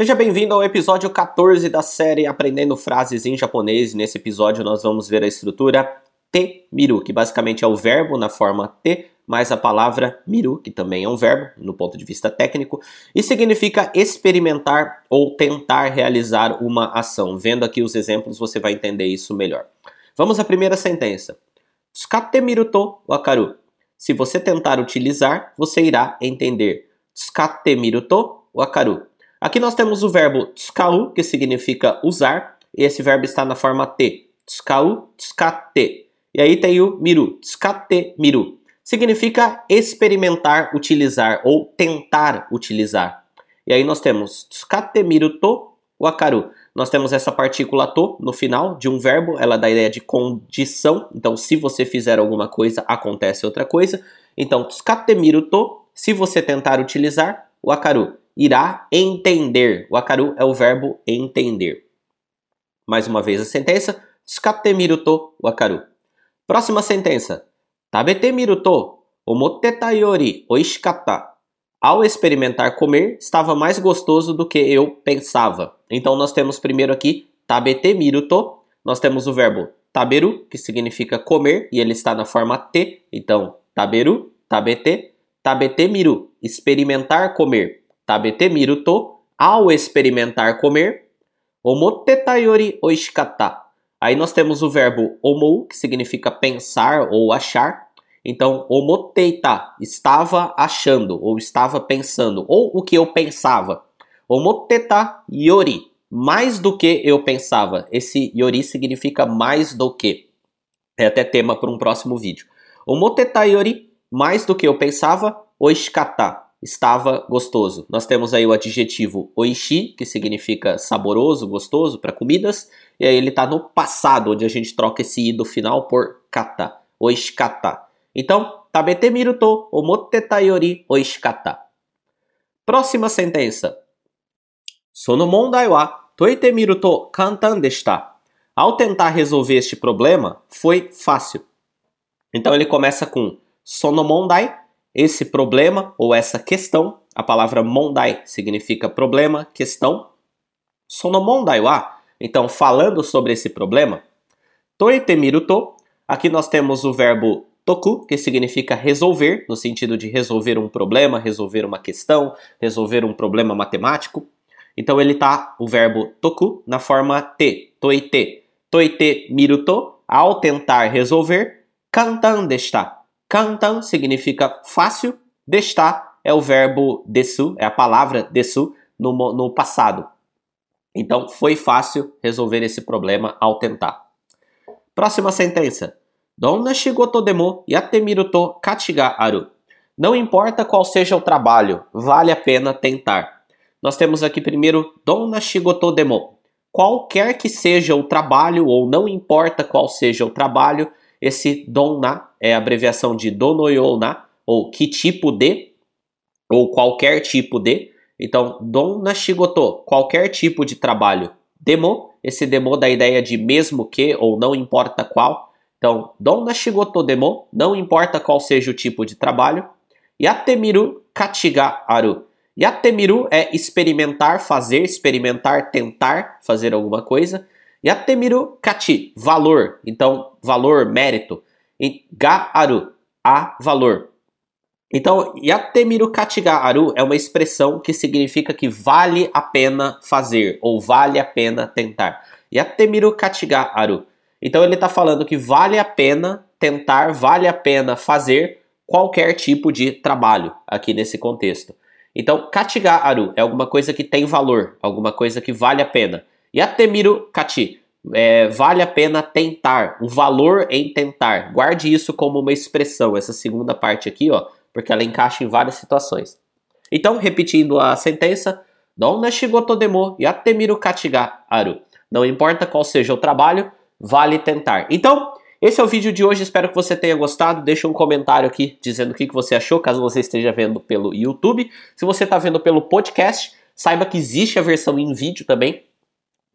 Seja bem-vindo ao episódio 14 da série Aprendendo Frases em Japonês. Nesse episódio nós vamos ver a estrutura te miru, que basicamente é o verbo na forma te mais a palavra miru, que também é um verbo no ponto de vista técnico, e significa experimentar ou tentar realizar uma ação. Vendo aqui os exemplos, você vai entender isso melhor. Vamos à primeira sentença. Tsukatte miru to wakaru. Se você tentar utilizar, você irá entender. Tsukatte miru to wakaru. Aqui nós temos o verbo tsukau, que significa usar, e esse verbo está na forma T. Tsukau, tsukatte. E aí tem o miru, tsukatte miru. Significa experimentar, utilizar ou tentar utilizar. E aí nós temos tsukatte miru to wakaru. Nós temos essa partícula to no final de um verbo, ela dá a ideia de condição. Então, se você fizer alguma coisa, acontece outra coisa. Então, tsukatte miru to, se você tentar utilizar, wakaru irá entender. O akaru é o verbo entender. Mais uma vez a sentença. Tsukatte miru to wakaru. Próxima sentença. Tabete miru to omotteta yori oishikatta. Ao experimentar comer, estava mais gostoso do que eu pensava. Então nós temos primeiro aqui tabete miru to. Nós temos o verbo taberu, que significa comer, e ele está na forma te. Então, taberu, tabete, tabete miru, experimentar comer. Tabete miru to, ao experimentar comer. Omoteta yori oishikata. Aí nós temos o verbo omou, que significa pensar ou achar. Então, omoteita, estava achando ou estava pensando, ou o que eu pensava. Omoteta yori, mais do que eu pensava. Esse yori significa mais do que. É até tema para um próximo vídeo. Omoteta yori, mais do que eu pensava, oishikata, estava gostoso. Nós temos aí o adjetivo oishi, que significa saboroso, gostoso para comidas, e aí ele está no passado, onde a gente troca esse i do final por kata, oishikata. Então, tabete miru to omotte yori oishikata. Próxima sentença. Sono mondai wa toite miru to kantan deshita. Ao tentar resolver este problema, foi fácil. Então ele começa com sono mondai, esse problema ou essa questão, a palavra mondai significa problema, questão. Sono mondai wa, então falando sobre esse problema, toitemiru to, aqui nós temos o verbo toku, que significa resolver, no sentido de resolver um problema, resolver uma questão, resolver um problema matemático. Então ele tá o verbo toku na forma te, toite. Toite miruto, ao tentar resolver, kantan deshita Kantan significa fácil, destar é o verbo desu, é a palavra desu no, no passado. Então, foi fácil resolver esse problema ao tentar. Próxima sentença. Donna shigoto demo yatemiru to kachi ga aru. Não importa qual seja o trabalho, vale a pena tentar. Nós temos aqui primeiro donna shigoto demo. Qualquer que seja o trabalho, ou não importa qual seja o trabalho, esse donna é abreviação de donoyona, ou que tipo de, ou qualquer tipo de. Então, donna shigoto, qualquer tipo de trabalho. Demo, esse demo dá a ideia de mesmo que ou não importa qual. Então, donna shigoto demo, não importa qual seja o tipo de trabalho. Yatemiru kachiga aru. Yatemiru é experimentar, fazer, experimentar, tentar fazer alguma coisa. Yatemiru kachi, valor. Então, valor, mérito. E gaaru, a valor. Então, yatemiru kachi gaaru é uma expressão que significa que vale a pena fazer ou vale a pena tentar. Yatemiru kachi gaaru. Então ele está falando que vale a pena tentar, vale a pena fazer qualquer tipo de trabalho aqui nesse contexto. Então, kachigaru é alguma coisa que tem valor, alguma coisa que vale a pena. Yatemiru kachi. É, vale a pena tentar, o valor em tentar. Guarde isso como uma expressão, essa segunda parte aqui, ó, porque ela encaixa em várias situações. Então, repetindo a sentença, Donna shigoto demo yatemiru kachiga aru. Não importa qual seja o trabalho, vale tentar. Então, esse é o vídeo de hoje, espero que você tenha gostado. Deixa um comentário aqui dizendo o que você achou, caso você esteja vendo pelo YouTube. Se você está vendo pelo podcast, saiba que existe a versão em vídeo também,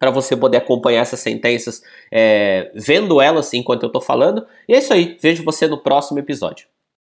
para você poder acompanhar essas sentenças, é, vendo elas enquanto eu estou falando. E é isso aí, vejo você no próximo episódio.